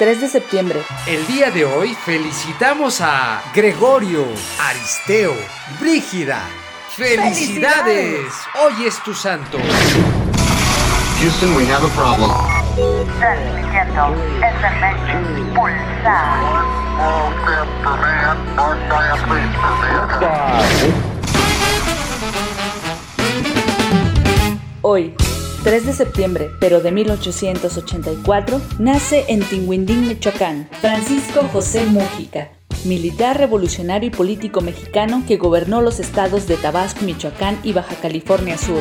3 de septiembre. El día de hoy felicitamos a Gregorio, Aristeo, Brígida. ¡Felicidades! Hoy es tu santo. Houston, we have a problem. Transmitiendo SMS Pulsar. Hoy, 3 de septiembre, pero de 1884, nace en Tinguindín, Michoacán, Francisco José Mújica, militar revolucionario y político mexicano que gobernó los estados de Tabasco, Michoacán y Baja California Sur.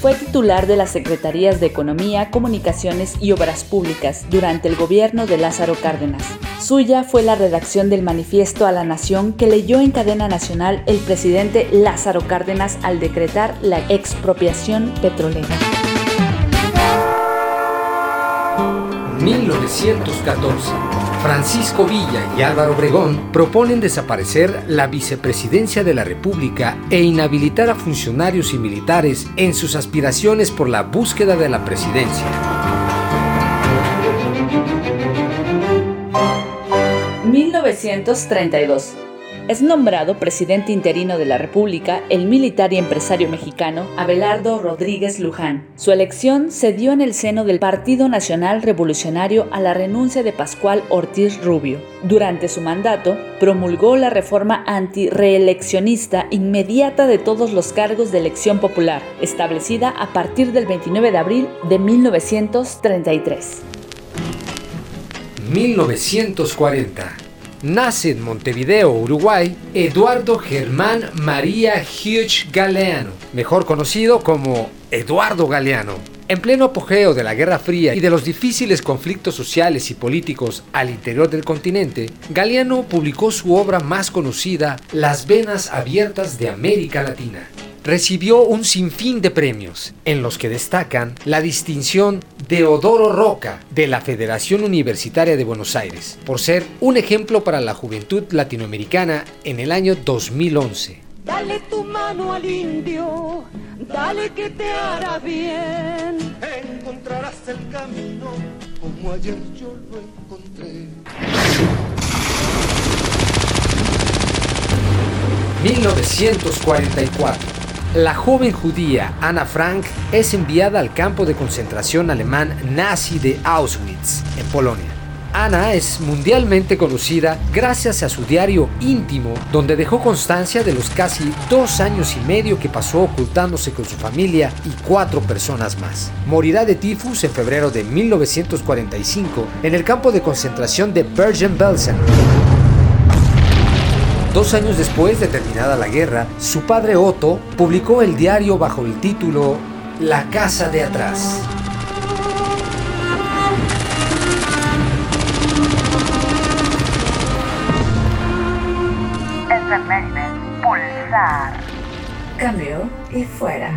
Fue titular de las Secretarías de Economía, Comunicaciones y Obras Públicas durante el gobierno de Lázaro Cárdenas. Suya fue la redacción del manifiesto a la nación que leyó en cadena nacional el presidente Lázaro Cárdenas al decretar la expropiación petrolera. 1914. Francisco Villa y Álvaro Obregón proponen desaparecer la vicepresidencia de la República e inhabilitar a funcionarios y militares en sus aspiraciones por la búsqueda de la presidencia. 1932. Es nombrado presidente interino de la República el militar y empresario mexicano Abelardo Rodríguez Luján. Su elección se dio en el seno del Partido Nacional Revolucionario a la renuncia de Pascual Ortiz Rubio. Durante su mandato, promulgó la reforma antireeleccionista inmediata de todos los cargos de elección popular, establecida a partir del 29 de abril de 1933. 1940. Nace en Montevideo, Uruguay, Eduardo Germán María Hughes Galeano, mejor conocido como Eduardo Galeano. En pleno apogeo de la Guerra Fría y de los difíciles conflictos sociales y políticos al interior del continente, Galeano publicó su obra más conocida, Las Venas Abiertas de América Latina recibió un sinfín de premios, en los que destacan la distinción de Odoro Roca de la Federación Universitaria de Buenos Aires, por ser un ejemplo para la juventud latinoamericana en el año 2011. Dale tu mano al indio, dale que te hará bien. Encontrarás el camino como ayer yo lo encontré. 1944. La joven judía Anna Frank es enviada al campo de concentración alemán nazi de Auschwitz, en Polonia. Anna es mundialmente conocida gracias a su diario íntimo, donde dejó constancia de los casi dos años y medio que pasó ocultándose con su familia y cuatro personas más. Morirá de tifus en febrero de 1945 en el campo de concentración de Bergen-Belsen. Dos años después de terminada la guerra, su padre Otto publicó el diario bajo el título La casa de atrás. Cambio y fuera.